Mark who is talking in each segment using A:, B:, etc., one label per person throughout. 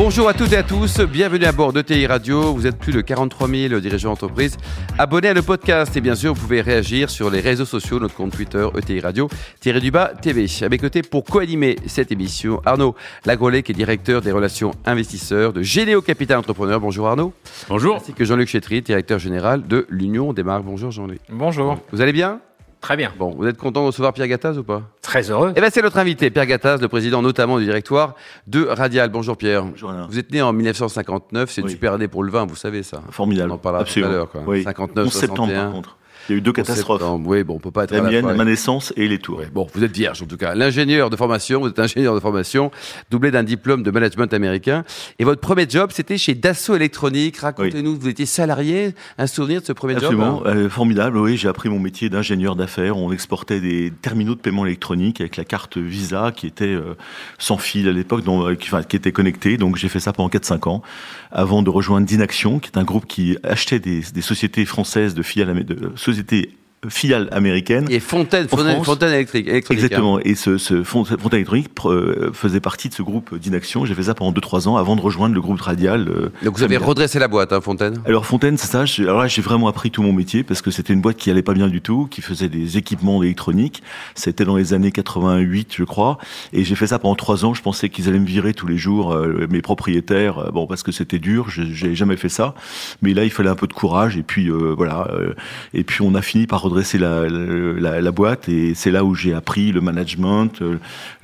A: Bonjour à toutes et à tous, bienvenue à bord de TI Radio. Vous êtes plus de 43 000 dirigeants d'entreprise abonnés à le podcast et bien sûr vous pouvez réagir sur les réseaux sociaux, notre compte Twitter ETI Radio, tiré du bas TV. À mes côtés pour co-animer cette émission, Arnaud Lagrolet qui est directeur des relations investisseurs de Généo Capital Entrepreneur. Bonjour Arnaud.
B: Bonjour.
A: Ainsi que Jean-Luc Chétry, directeur général de l'Union des marques. Bonjour Jean-Luc.
B: Bonjour.
A: Vous allez bien?
B: Très bien.
A: Bon, vous êtes content de recevoir Pierre Gattaz ou pas?
B: Très heureux.
A: Eh bien, c'est notre invité, Pierre Gattaz, le président notamment du directoire de Radial. Bonjour Pierre.
C: Bonjour Alain.
A: Vous êtes né en 1959, c'est une
C: Oui.
A: super année pour le vin, vous savez ça.
C: Formidable.
A: On en parlera
C: Absolument.
A: tout à l'heure. quoi.
C: Oui.
A: 59,
C: 11 septembre
A: 61.
C: par contre. Il y a eu deux
A: 11
C: catastrophes.
A: septembre. Oui, bon, on peut pas être
C: La
A: la
C: mienne,
A: fois.
C: ma naissance et les tours.
A: Bon, vous êtes vierge en tout cas. L'ingénieur de formation, vous êtes ingénieur de formation, doublé d'un diplôme de management américain. Et votre premier job, c'était chez Dassault Électronique. Racontez-nous, vous étiez salarié, un souvenir de ce premier
C: Absolument,
A: job hein
C: euh, formidable. Oui, j'ai appris mon métier d'ingénieur d'affaires. On exportait des terminaux de paiement électronique avec la carte Visa qui était euh, sans fil à l'époque, euh, qui, enfin, qui était connectée. Donc j'ai fait ça pendant 4-5 ans avant de rejoindre Dinaction, qui est un groupe qui achetait des, des sociétés françaises de filiales, amé- de sociétés filiales américaines.
A: Et Fontaine, Fontaine, électrique, électronique. hein.
C: Exactement. Et ce, ce Font- Fontaine électronique euh, faisait partie de ce groupe d'inaction. J'ai fait ça pendant 2-3 ans avant de rejoindre le groupe Radial. euh,
A: Donc vous avez
C: familial.
A: redressé la boîte, hein, Fontaine?
C: Alors Fontaine, c'est ça. Alors là, j'ai vraiment appris tout mon métier parce que c'était une boîte qui allait pas bien du tout, qui faisait des équipements électroniques. C'était dans les années 88, je crois. Et j'ai fait ça pendant trois ans. Je pensais qu'ils allaient me virer tous les jours, euh, mes propriétaires. euh, bon, parce que c'était dur. Je- J'ai jamais fait ça. Mais là, il fallait un peu de courage. Et puis euh, voilà. euh, et puis on a fini par redresser la, la, la boîte. Et c'est là où j'ai appris le management,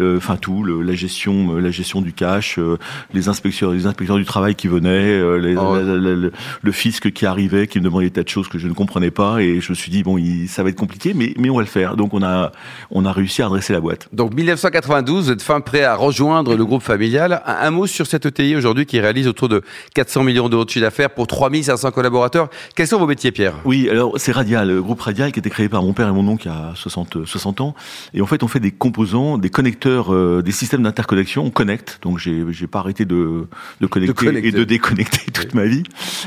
C: euh, enfin tout, le- la gestion, euh, la gestion du cash, euh, les inspecteurs, les inspecteurs du travail qui venaient, les-
A: Oh.
C: le, le fisc qui arrivait, qui me demandait des tas de choses que je ne comprenais pas, et je me suis dit bon, il, ça va être compliqué, mais mais on va le faire. Donc on a on a réussi à redresser la boîte.
A: Donc 1992, vous êtes fin prêt à rejoindre le groupe familial. Un, un mot sur cette ETI aujourd'hui qui réalise autour de 400 millions d'euros de chiffre d'affaires pour 3500 collaborateurs. Quels sont vos métiers, Pierre?
C: Oui, alors c'est Radial, le groupe Radial qui a été créé par mon père et mon oncle il y a 60, 60 ans. Et en fait, on fait des composants, des connecteurs, euh, des systèmes d'interconnexion. On connecte, donc j'ai j'ai pas arrêté de, de, connecter
A: connecter.
C: et de déconnecter toute ma vie,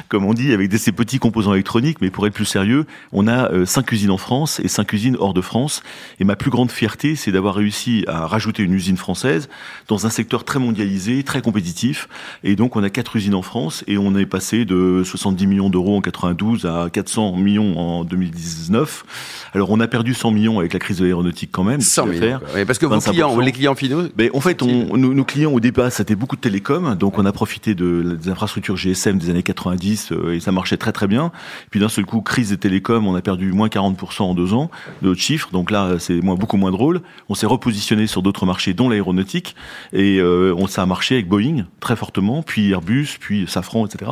C: comme on dit, avec des, ces petits composants électroniques. Mais pour être plus sérieux, on a euh, cinq usines en France et cinq usines hors de France. Et ma plus grande fierté, c'est d'avoir réussi à rajouter une usine française dans un secteur très mondialisé, très compétitif. Et donc, on a quatre usines en France et on est passé de 70 millions d'euros en 92 à 400 millions en 2019. Alors, on a perdu 100 millions avec la crise de l'aéronautique quand même.
A: 100
C: chiffre
A: millions. Oui, parce que vos
C: 25%.
A: clients, les clients finaux,
C: Mais en fait, on, nos, nos clients au départ, c'était beaucoup de télécoms, donc on a profité de, des infrastructures GSM des années 90 euh, et ça marchait très très bien. Puis d'un seul coup, crise des télécoms, on a perdu moins 40% en deux ans de notre chiffre, donc là c'est moins, beaucoup moins drôle. On s'est repositionné sur d'autres marchés, dont l'aéronautique, et euh, on ça a marché avec Boeing très fortement, puis Airbus, puis Safran, etc.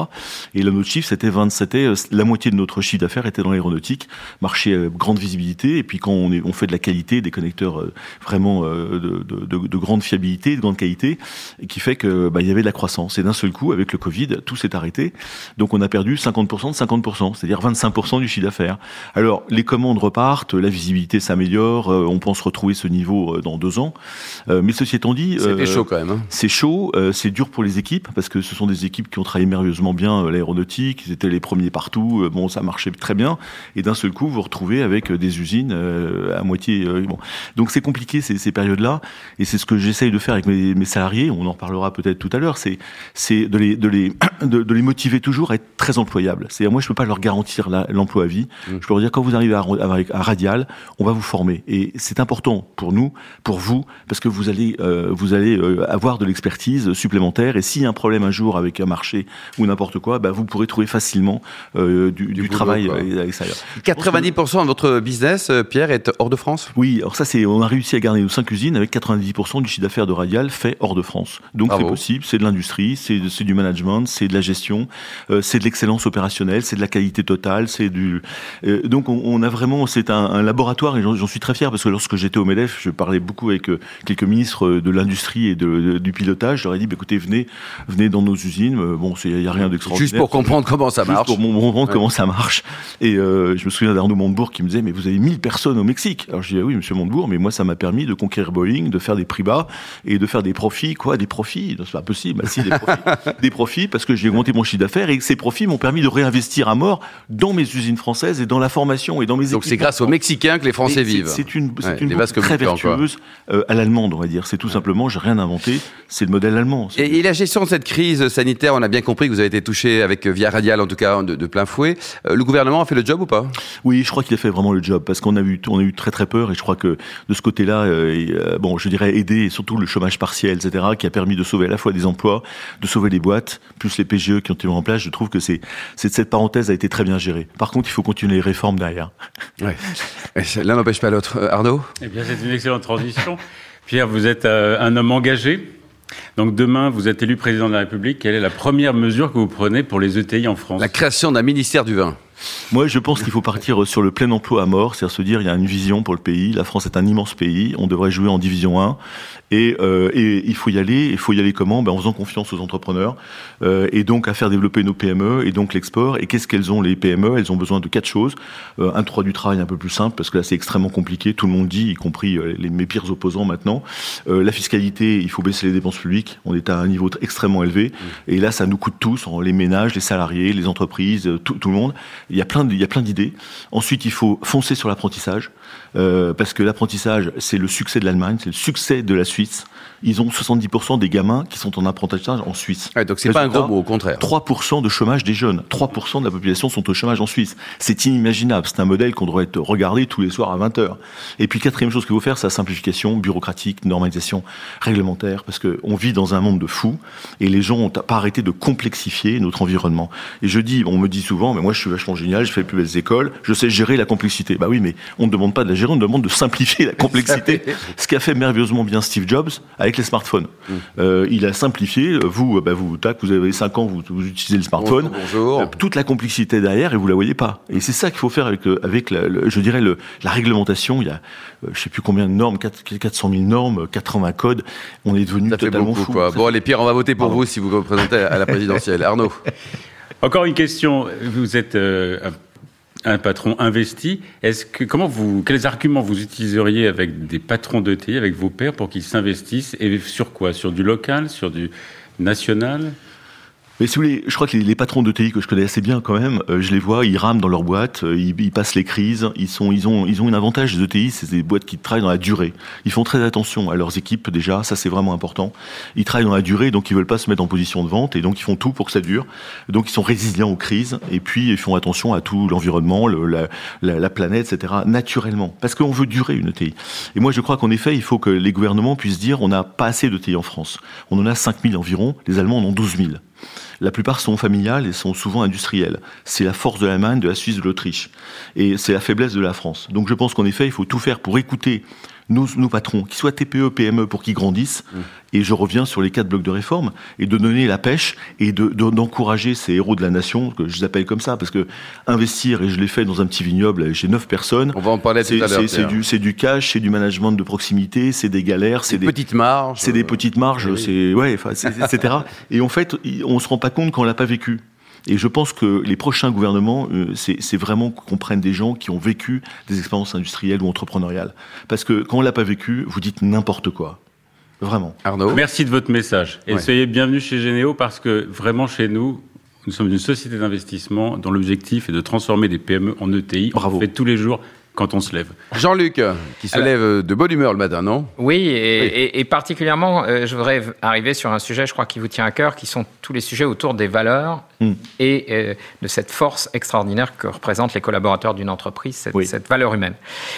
C: Et là, notre chiffre, c'était 20, c'était euh, la moitié de notre chiffre d'affaires était dans l'aéronautique, marché euh, grande visibilité, et puis quand on, est, on fait de la qualité, des connecteurs euh, vraiment euh, de, de, de, de grande fiabilité, de grande qualité, et qui fait que bah, il y avait de la croissance. Et d'un seul coup, avec le Covid, tout s'est arrêté. Donc on a perdu 50% de 50%, c'est-à-dire 25% du chiffre d'affaires. Alors les commandes repartent, la visibilité s'améliore, on pense retrouver ce niveau dans deux ans. Mais ceci étant dit, euh,
A: chaud quand même. hein.
C: c'est chaud, c'est dur pour les équipes parce que ce sont des équipes qui ont travaillé merveilleusement bien l'aéronautique, ils étaient les premiers partout, bon ça marchait très bien et d'un seul coup vous vous avec euh, des usines euh, à moitié euh, bon. Donc c'est compliqué ces, ces périodes-là et c'est ce que j'essaye de faire avec mes, mes salariés, on en reparlera peut-être tout à l'heure, c'est c'est de les de les de, de les motiver toujours à être très employables. C'est moi je peux pas leur garantir l'emploi à vie.
A: Mm.
C: Je peux leur dire quand vous arrivez à, à, à Radial, on va vous former et c'est important pour nous, pour vous parce que vous allez euh, vous allez euh, avoir de l'expertise supplémentaire et s'il y a un problème un jour avec un marché ou n'importe quoi, bah, vous pourrez trouver facilement euh, du, du
A: boulot,
C: travail
A: quoi.
C: euh, à l'extérieur.
A: 90% de votre business, euh, Pierre, est hors de France?
C: Oui, alors ça c'est, on a réussi à garder nos cinq usines avec 90% du chiffre d'affaires de Radial fait hors de France. Donc
A: Bravo.
C: c'est possible, c'est de l'industrie, c'est, c'est du management, c'est de la gestion, euh, c'est de l'excellence opérationnelle, c'est de la qualité totale, c'est du. euh, donc on, on a vraiment, c'est un, un laboratoire et j'en, j'en suis très fier parce que lorsque j'étais au Medef, je parlais beaucoup avec euh, quelques ministres de l'industrie et de, de- du pilotage. Je leur ai dit, bah, écoutez, venez, venez dans nos usines. Bon, il y a rien d'extraordinaire.
A: Juste pour comprendre comment ça
C: Juste
A: marche.
C: pour comprendre
A: Ouais.
C: comment ça marche. Et je me souviens d'Arnaud Montebourg Montebourg qui me disait, mais vous avez 1000 personnes au Mexique. Alors je dis, ah oui, monsieur Montebourg, mais moi, ça m'a permis de conquérir Boeing, de faire des prix bas et de faire des profits. Quoi, des profits? C'est pas possible. Bah, si, des profits. des profits parce que j'ai augmenté mon chiffre d'affaires et ces profits m'ont permis de réinvestir à mort dans mes usines françaises et dans la formation et dans mes
A: Donc c'est grâce aux Mexicains que les Français vivent.
C: C'est une, c'est une très vertueuse euh, à l'allemande, on va dire. C'est tout simplement, j'ai rien inventé, c'est le modèle allemand.
A: Et, la gestion de cette crise sanitaire, on a bien compris que vous avez été touché avec Via Radial, en tout cas, de, plein fouet. Euh, le gouvernement a fait le job ou pas?
C: Oui, je crois qu'il a fait vraiment le job parce qu'on a eu, on a eu très très peur et je crois que de ce côté-là, euh, bon, je dirais aider surtout le chômage partiel, etc., qui a permis de sauver à la fois des emplois, de sauver les boîtes, plus les PGE qui ont été en place. Je trouve que c'est, cette parenthèse a été très bien gérée. Par contre, il faut continuer les réformes derrière.
A: Ouais. L'un n'empêche pas l'autre. Arnaud?
B: Eh bien, c'est une excellente transition. Pierre, vous êtes euh, un homme engagé. Donc demain, vous êtes élu président de la République. Quelle est la première mesure que vous prenez pour les ETI en France?
A: La création d'un ministère du vin.
C: Moi, je pense qu'il faut partir sur le plein emploi à mort, c'est-à-dire se dire il y a une vision pour le pays. La France est un immense pays, on devrait jouer en division 1 et, euh, et il faut y aller. Il faut y aller comment? Ben, En faisant confiance aux entrepreneurs euh, et donc à faire développer nos PME et donc l'export. Et qu'est-ce qu'elles ont les PME Elles ont besoin de quatre choses. Euh, un droit du travail un peu plus simple parce que là c'est extrêmement compliqué. Tout le monde dit, y compris euh, les, mes pires opposants maintenant. Euh, la fiscalité, il faut baisser les dépenses publiques. On est à un niveau extrêmement élevé et là ça nous coûte tous, les ménages, les salariés, les entreprises, tout, tout le monde. Il y a plein d'idées. Ensuite, il faut foncer sur l'apprentissage. Euh, parce que l'apprentissage, c'est le succès de l'Allemagne, c'est le succès de la Suisse. Ils ont 70% des gamins qui sont en apprentissage en Suisse.
A: Ouais, donc c'est pas un gros mot, au contraire.
C: 3% de chômage des jeunes. 3% de la population sont au chômage en Suisse. C'est inimaginable. C'est un modèle qu'on devrait regarder tous les soirs à 20h. Et puis, quatrième chose qu'il faut faire, c'est la simplification bureaucratique, normalisation réglementaire, parce qu'on vit dans un monde de fous et les gens ont pas arrêté de complexifier notre environnement. Et je dis, on me dit souvent, mais moi je suis vachement génial, je fais les plus belles écoles, je sais gérer la complexité. Bah oui, mais on ne demande pas de la on demande de simplifier la complexité. ce qu'a fait merveilleusement bien Steve Jobs avec les smartphones. Euh, il a simplifié. Vous, bah vous, tac, vous avez 5 ans, vous, utilisez le smartphone.
A: Bonjour. Euh,
C: toute la complexité derrière et vous la voyez pas. Et c'est ça qu'il faut faire avec, euh, avec la, je dirais, le, la réglementation. Il y a, je sais plus combien de normes, 400 000 normes, 80 codes. On est devenu totalement fou.
A: Bon, les pires, on va voter pour vous si vous vous représentez à la présidentielle. Arnaud.
B: Encore une question. Vous êtes un patron investi. Est-ce que comment vous quels arguments vous utiliseriez avec des patrons d'ETI, avec vos pairs, pour qu'ils s'investissent et sur quoi? Sur du local, sur du national?
C: Mais si vous voulez, je crois que les, patrons de TI que je connais assez bien quand même, euh, je les vois, ils rament dans leur boîte, euh, ils, ils, passent les crises, ils sont, ils ont, ils ont un avantage. Les ETI, c'est des boîtes qui travaillent dans la durée. Ils font très attention à leurs équipes déjà, ça c'est vraiment important. Ils travaillent dans la durée, donc ils veulent pas se mettre en position de vente, et donc ils font tout pour que ça dure. Donc ils sont résilients aux crises, et puis ils font attention à tout l'environnement, le, la, la, la, planète, etc. Naturellement, parce qu'on veut durer une ETI. Et moi je crois qu'en effet, il faut que les gouvernements puissent dire, on n'a pas assez d'ETI en France. On en a 5000 environ, les Allemands en ont 12 000. La plupart sont familiales et sont souvent industrielles. C'est la force de l'Allemagne, de la Suisse, de l'Autriche. Et c'est la faiblesse de la France. Donc je pense qu'en effet, il faut tout faire pour écouter nos, nos patrons, qu'ils soient TPE, PME, pour qu'ils grandissent. Mmh. Et je reviens sur les quatre blocs de réforme et de donner la pêche et d'encourager de, ces héros de la nation, que je les appelle comme ça, parce que investir, et je l'ai fait dans un petit vignoble, j'ai neuf personnes.
A: On va en parler tout à l'heure.
C: C'est du, du cash, c'est du management de proximité, c'est des galères, c'est
A: des, petites marges.
C: C'est des petites marges, c'est, ouais, etc. et en fait, on se rend pas compte qu'on l'a pas vécu. Et je pense que les prochains gouvernements, euh, c'est vraiment qu'on prenne des gens qui ont vécu des expériences industrielles ou entrepreneuriales. Parce que quand on l'a pas vécu, vous dites n'importe quoi. Vraiment.
B: Arnaud Merci de votre message. Et soyez bienvenus chez Généo parce que vraiment chez nous, nous sommes une société d'investissement dont l'objectif est de transformer des PME en ETI.
C: Bravo.
B: On fait tous les jours quand on se lève.
A: Jean-Luc, qui se lève de bonne humeur le matin, non?
D: Oui, et, particulièrement, euh, je voudrais arriver sur un sujet, je crois, qui vous tient à cœur, qui sont tous les sujets autour des valeurs mm. et euh, de cette force extraordinaire que représentent les collaborateurs d'une entreprise, cette, valeur humaine.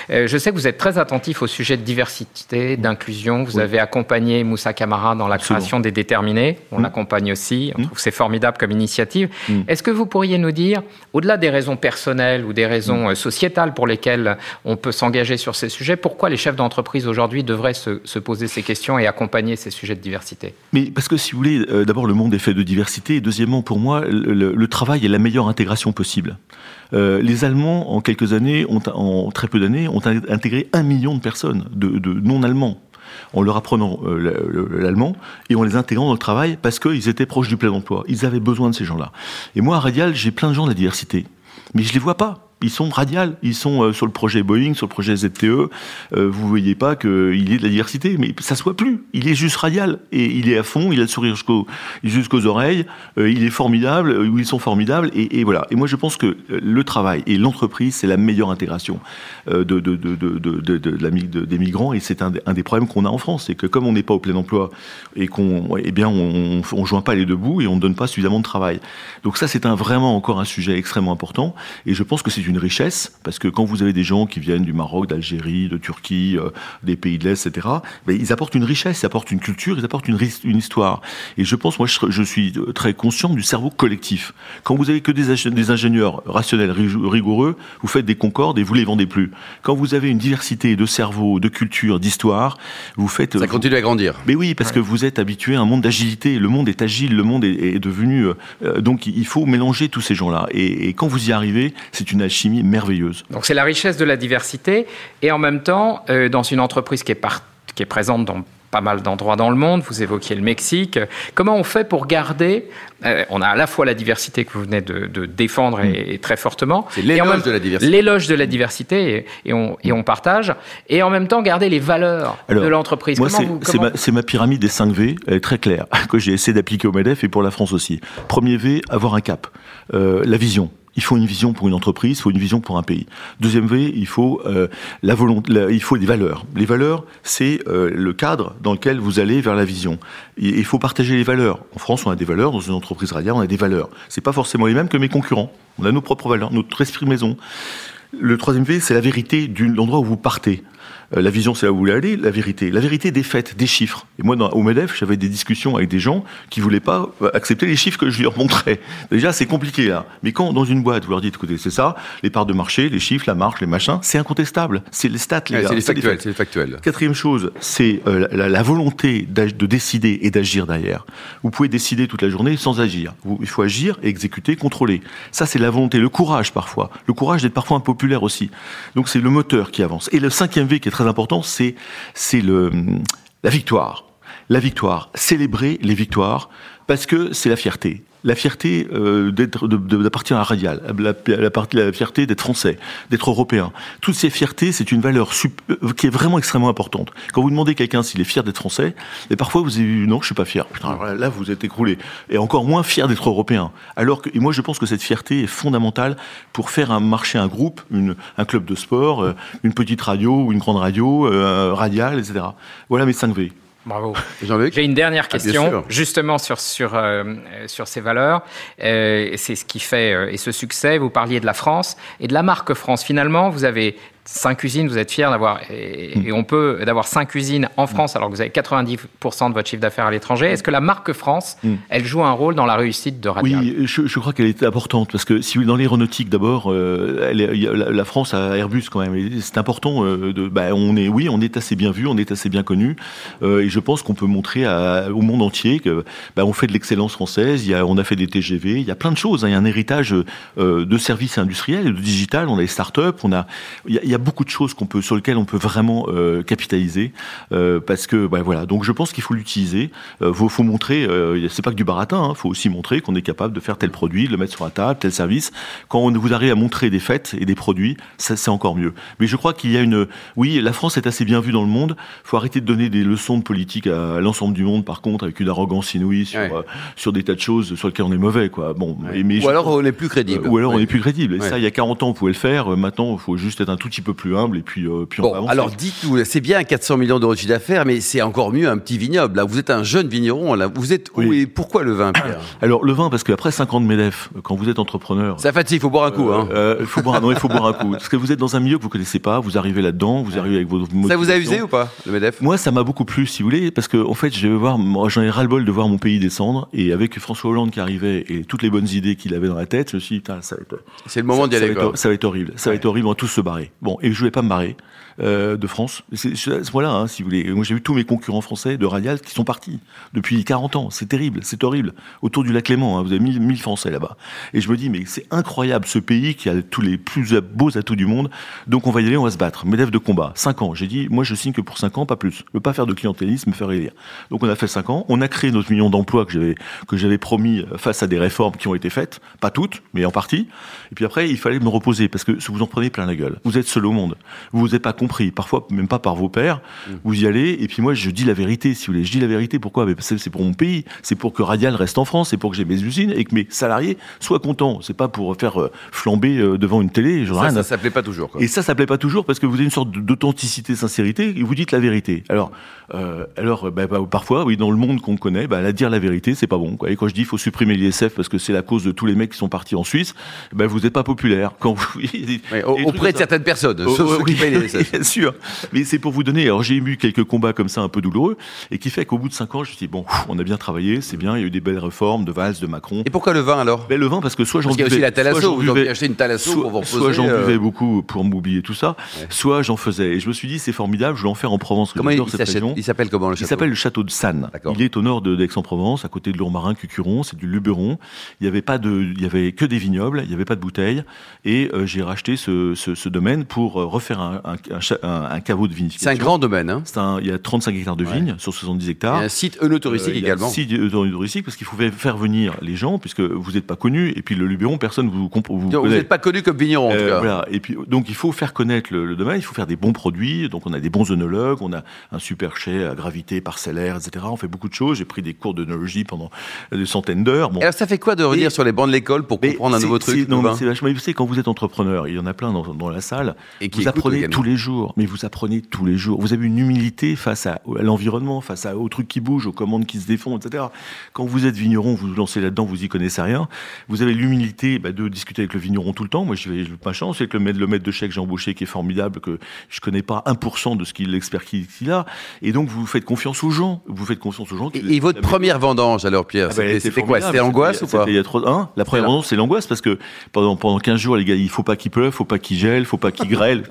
D: Euh, je sais que vous êtes très attentif au sujet de diversité, d'inclusion. Vous avez accompagné Moussa Camara dans la création des déterminés. On mm. l'accompagne aussi. On mm. trouve c'est formidable comme initiative. Est-ce que vous pourriez nous dire, au-delà des raisons personnelles ou des raisons sociétales pour lesquelles on peut s'engager sur ces sujets. Pourquoi les chefs d'entreprise aujourd'hui devraient se, poser ces questions et accompagner ces sujets de diversité?
C: Mais parce que si vous voulez, euh, d'abord le monde est fait de diversité, et deuxièmement pour moi, le, travail est la meilleure intégration possible. Euh, les Allemands, en quelques années, ont, en très peu d'années, ont intégré un million de personnes, de, non-allemands en leur apprenant euh, l'allemand et en les intégrant dans le travail parce qu'ils étaient proches du plein emploi. Ils avaient besoin de ces gens-là. Et moi, à Radial, j'ai plein de gens de la diversité, mais je les vois pas. Ils sont radiales. Ils sont euh, sur le projet Boeing, sur le projet ZTE. Euh, vous voyez pas qu'il y ait de la diversité, mais ça se voit plus. Il est juste radial et il est à fond. Il a le sourire jusqu'aux oreilles. Euh, il est formidable. Euh, ils sont formidables et, voilà. Et moi, je pense que le travail et l'entreprise, c'est la meilleure intégration des migrants. Et c'est un, des problèmes qu'on a en France, c'est que comme on n'est pas au plein emploi et qu'on, eh bien, on, on joint pas les deux bouts et on ne donne pas suffisamment de travail. Donc ça, c'est vraiment encore un sujet extrêmement important. Et je pense que c'est une richesse, parce que quand vous avez des gens qui viennent du Maroc, d'Algérie, de Turquie, euh, des pays de l'Est, etc., ben, ils apportent une richesse, ils apportent une culture, ils apportent une, une histoire. Et je pense, moi, je, je, suis très conscient du cerveau collectif. Quand vous avez que des, des ingénieurs rationnels, rigoureux, vous faites des concordes et vous les vendez plus. Quand vous avez une diversité de cerveau, de culture, d'histoire, vous faites...
A: Ça continue à grandir.
C: Mais oui, parce ouais. que vous êtes habitué à un monde d'agilité. Le monde est agile, le monde est, est devenu... Euh, donc il faut mélanger tous ces gens-là. Et, et quand vous y arrivez, c'est une alchimie merveilleuse.
D: Donc c'est la richesse de la diversité et en même temps, euh, dans une entreprise qui est, par, qui est présente dans pas mal d'endroits dans le monde, vous évoquiez le Mexique, comment on fait pour garder, euh, on a à la fois la diversité que vous venez de, de défendre et, et, très fortement,
A: c'est l'éloge de la diversité,
D: l'éloge de la diversité et, et, on, et on partage, et en même temps garder les valeurs
C: Alors,
D: de l'entreprise.
C: Moi, c'est comment... ma, ma, pyramide des 5 V, elle est très claire, que j'ai essayé d'appliquer au MEDEF et pour la France aussi. Premier V, avoir un cap, euh, la vision il faut une vision pour une entreprise, il faut une vision pour un pays. Deuxième V, il faut euh, la volonté, il faut des valeurs. Les valeurs, c'est euh, le cadre dans lequel vous allez vers la vision. il faut partager les valeurs. En France, on a des valeurs. Dans une entreprise radiale, on a des valeurs. C'est pas forcément les mêmes que mes concurrents. On a nos propres valeurs, notre esprit maison. Le troisième V, c'est la vérité de l'endroit où vous partez. Euh, la vision, c'est là où vous voulez aller, la vérité. La vérité des faits, des chiffres. Et moi, dans, au MEDEF, j'avais des discussions avec des gens qui voulaient pas euh, accepter les chiffres que je leur montrais. Déjà, c'est compliqué, là. Mais quand, dans une boîte, vous leur dites, écoutez, c'est ça, les parts de marché, les chiffres, la marge, les machins, c'est incontestable. C'est les stats, les
A: ouais. C'est les factuels, c'est les factuels.
C: Quatrième chose, c'est euh, la, la, volonté de décider et d'agir derrière. Vous pouvez décider toute la journée sans agir. Vous, il faut agir, exécuter, contrôler. Ça, c'est la volonté, le courage, parfois. Le courage d'être parfois impopulaire aussi. Donc, c'est le moteur qui avance. Et le cinquième Qui est très important, c'est la victoire. La victoire, célébrer les victoires parce que c'est la fierté. La fierté euh, d'appartenir à Radial, la, fierté d'être français, d'être européen. Toutes ces fiertés, c'est une valeur qui est vraiment extrêmement importante. Quand vous demandez à quelqu'un s'il est fier d'être français, et parfois vous avez dit non, je suis pas fier. Putain, là, vous êtes écroulé. Et encore moins fier d'être européen. Alors que, et moi, je pense que cette fierté est fondamentale pour faire un marché, un groupe, un club de sport, euh, une petite radio ou une grande radio, euh, radiale, etc. Voilà mes 5 V.
D: Bravo. J'ai une dernière question, ah, justement sur sur euh, sur ces valeurs. Euh, c'est ce qui fait euh, et ce succès. Vous parliez de la France et de la marque France. Finalement, vous avez cinq usines, vous êtes fier d'avoir, et, et, on peut d'avoir cinq usines en France alors que vous avez 90% de votre chiffre d'affaires à l'étranger. Est-ce que la marque France, mm. elle joue un rôle dans la réussite de Radial?
C: Oui, je, je crois qu'elle est importante parce que si dans l'aéronautique d'abord, euh, la, la, France a Airbus quand même. C'est important. Euh, de, bah, on est, oui, on est assez bien vu, on est assez bien connu, euh, et je pense qu'on peut montrer à, au monde entier que bah, on fait de l'excellence française. Il y a, on a fait des TGV, il y a plein de choses. Hein, il y a un héritage de services industriels de digital. On a des startups, on a, il y a, il y a beaucoup de choses qu'on peut, sur lesquelles on peut vraiment euh, capitaliser, euh, parce que bah, voilà. Donc je pense qu'il faut l'utiliser. Euh, faut, faut montrer. C'est pas que du baratin. Il hein, faut aussi montrer qu'on est capable de faire tel produit, de le mettre sur la table, tel service. Quand on vous arrive à montrer des faits et des produits, ça c'est encore mieux. Mais je crois qu'il y a une. Oui, la France est assez bien vue dans le monde. Faut arrêter de donner des leçons de politique à, l'ensemble du monde. Par contre, avec une arrogance inouïe sur ouais. sur des tas de choses sur lesquelles on est mauvais, quoi. Bon.
A: Ouais. Mais, ou je, alors on est plus crédible.
C: ou alors on est plus crédible. Et ça, il y a 40 ans, on pouvait le faire. Maintenant, il faut juste être un tout petit peu plus humble et puis, euh, puis
A: bon,
C: on.
A: Alors dites-nous, c'est bien 400 millions d'euros de chiffre d'affaires, mais c'est encore mieux un petit vignoble. Là, vous êtes un jeune vigneron. Là, vous êtes oui. où et pourquoi le vin, Pierre
C: Alors le vin, parce qu'après 5 ans de Medef, quand vous êtes entrepreneur,
A: ça fatigue. Il faut boire un coup.
C: Euh,
A: hein.
C: euh, faut boire, non, il faut boire un coup. Parce que vous êtes dans un milieu que vous connaissez pas, vous arrivez là-dedans, vous arrivez avec vos.
A: Ça vous a usé ou pas le Medef?
C: Moi, ça m'a beaucoup plu, si vous voulez, parce que en fait, je vais voir, j'en ai ras-le-bol de voir mon pays descendre, et avec François Hollande qui arrivait et toutes les bonnes idées qu'il avait dans la tête, je me suis dit, ça va être.
A: C'est le moment d'y aller.
C: Ça va être horrible. Ça va être horrible. On va tous se barrer. Bon, et je voulais pas me marrer. Euh, de France. Voilà, hein, si vous voulez. Moi, j'ai vu tous mes concurrents français de Radial qui sont partis depuis 40 ans. C'est terrible, c'est horrible. Autour du lac Léman, hein, vous avez 1000, 1000 Français là-bas. Et je me dis, mais c'est incroyable ce pays qui a tous les plus beaux atouts du monde. Donc on va y aller, on va se battre. Médève de combat, 5 ans. J'ai dit, moi je signe que pour 5 ans, pas plus. Je veux pas faire de clientélisme, me faire élire. Donc on a fait 5 ans. On a créé notre million d'emplois que j'avais que j'avais promis face à des réformes qui ont été faites, pas toutes, mais en partie. Et puis après, il fallait me reposer parce que vous en prenez plein la gueule. Vous êtes seul au monde. Vous vous êtes pas compris. Parfois même pas par vos pères. Mm. Vous y allez, et puis moi, je dis la vérité, si vous voulez. Je dis la vérité, pourquoi? C'est pour mon pays, c'est pour que Radial reste en France, c'est pour que j'ai mes usines et que mes salariés soient contents. C'est pas pour faire euh, flamber euh, devant une télé.
A: Ça, ça s'appelait pas toujours.
C: Et ça, ça plaît pas toujours parce que vous avez une sorte d'authenticité, sincérité, et vous dites la vérité. Alors, euh, alors bah, bah, parfois, oui, dans le monde qu'on connaît, bah, la dire la vérité, c'est pas bon. Quoi. Et quand je dis il faut supprimer l'ISF parce que c'est la cause de tous les mecs qui sont partis en Suisse, bah, vous n'êtes pas populaire. Quand vous...
A: auprès de certaines personnes, oh, sauf ceux qui payent l'ISF.
C: Bien sûr. Mais c'est pour vous donner alors j'ai eu quelques combats comme ça un peu douloureux, et qui fait qu'au bout de cinq ans, je me suis dit, bon, on a bien travaillé, c'est bien, il y a eu des belles réformes de Valls, de Macron.
A: Et pourquoi le vin alors?
C: Ben, Le vin, parce que soit j'en
A: buvais... Parce qu'il y a aussi la Thalasso, vous avez acheté une Thalasso soit, pour vous
C: Soit j'en euh. buvais beaucoup pour m'oublier tout ça, soit j'en faisais. Et je me suis dit, c'est formidable, je vais en faire en Provence.
A: Comment il, il s'appelle comment le château?
C: Il s'appelle le château de Sannes. Il est au nord d'Aix-en-Provence, à côté de Lourmarin, Cucuron, c'est du Luberon. Il y avait pas de, il y avait que des vignobles, il n'y avait pas de bouteilles, et euh, j'ai racheté ce, ce, ce, domaine pour euh, refaire un, un, un, un caveau de vinification.
A: C'est un grand domaine, hein
C: il y a 35 hectares de vignes sur 70 hectares.
A: Il y a un site œnotouristique euh, également. Un
C: site œnotouristique parce qu'il faut faire venir les gens puisque vous n'êtes pas connu et puis le Luberon, personne vous vous,
A: vous Vous n'êtes pas connu comme vigneron en tout euh, cas.
C: Voilà. Et puis donc il faut faire connaître le, domaine, il faut faire des bons produits. Donc on a des bons œnologues, on a un super chai à gravité parcellaire, etc. On fait beaucoup de choses. J'ai pris des cours d'œnologie pendant des centaines d'heures.
A: Bon. Alors ça fait quoi de revenir sur les bancs de l'école pour comprendre un nouveau truc
C: Non, c'est vachement. Vous savez quand vous êtes entrepreneur, il y en a plein dans, dans la salle. Et qui vous apprenez tous les jours, mais vous apprenez tous les jours. Vous avez une humilité face à à l'environnement, face à, aux trucs qui bougent, aux commandes qui se défont, etc. Quand vous êtes vigneron, vous vous lancez là-dedans, vous y connaissez rien. Vous avez l'humilité bah, de discuter avec le vigneron tout le temps. Moi, j'ai ma chance, c'est que le maître, le maître de chèque que j'ai embauché, qui est formidable, que je connais pas 1% de ce qu'il l'expertise qu'il a. Et donc, vous faites confiance aux gens. Vous faites confiance aux gens.
A: Et, votre première vendange, alors, Pierre, ah bah, c'était quoi? C'était l'angoisse ou pas?
C: Il y a trop, hein, La première vendange, c'est l'angoisse parce que pendant, pendant 15 jours, les gars, il faut pas qu'il pleuve, faut pas qu'il gèle, faut pas qu'il grêle.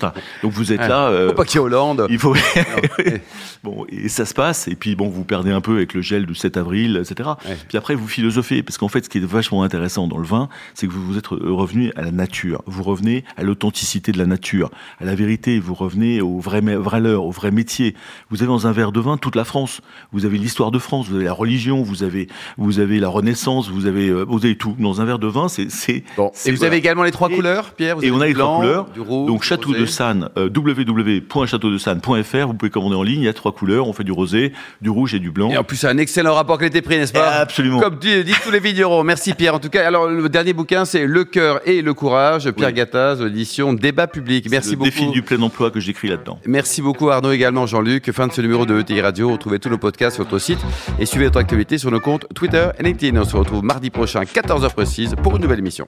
C: donc, vous êtes là.
A: Euh, faut pas qu'il y ait Hollande.
C: Il faut. bon, et ça se passe et puis bon, vous perdez un peu avec le gel du 7 avril, etc. Puis après, vous philosophez, parce qu'en fait, ce qui est vachement intéressant dans le vin, c'est que vous vous êtes revenu à la nature, vous revenez à l'authenticité de la nature, à la vérité, vous revenez aux vraies valeurs, au vrai métier. Vous avez dans un verre de vin toute la France, vous avez l'histoire de France, vous avez la religion, vous avez, vous avez la Renaissance, vous avez, euh, vous avez tout. Dans un verre de vin, c'est.
A: Bon. Et vous avez également les trois couleurs, Pierre?
C: et on a les trois couleurs. Donc château de Sanne, euh, www.châteaudesanne.fr. Vous pouvez commander en ligne. Il y a trois couleurs. On fait du rosé, du rouge et du blanc.
A: Et en plus, c'est un excellent rapport qualité-prix, n'est-ce pas?
C: Absolument.
A: Comme disent tous les vignerons. Merci Pierre. En tout cas, alors le dernier bouquin, c'est Le cœur et le courage, Pierre Gattaz, édition Débat public. Merci beaucoup.
C: Le défi du plein emploi que j'écris là-dedans.
A: Merci beaucoup Arnaud également, Jean-Luc. Fin de ce numéro de ETI Radio. Retrouvez tous nos podcasts sur notre site et suivez notre actualité sur nos comptes Twitter et LinkedIn. On se retrouve mardi prochain, 14h précise, pour une nouvelle émission.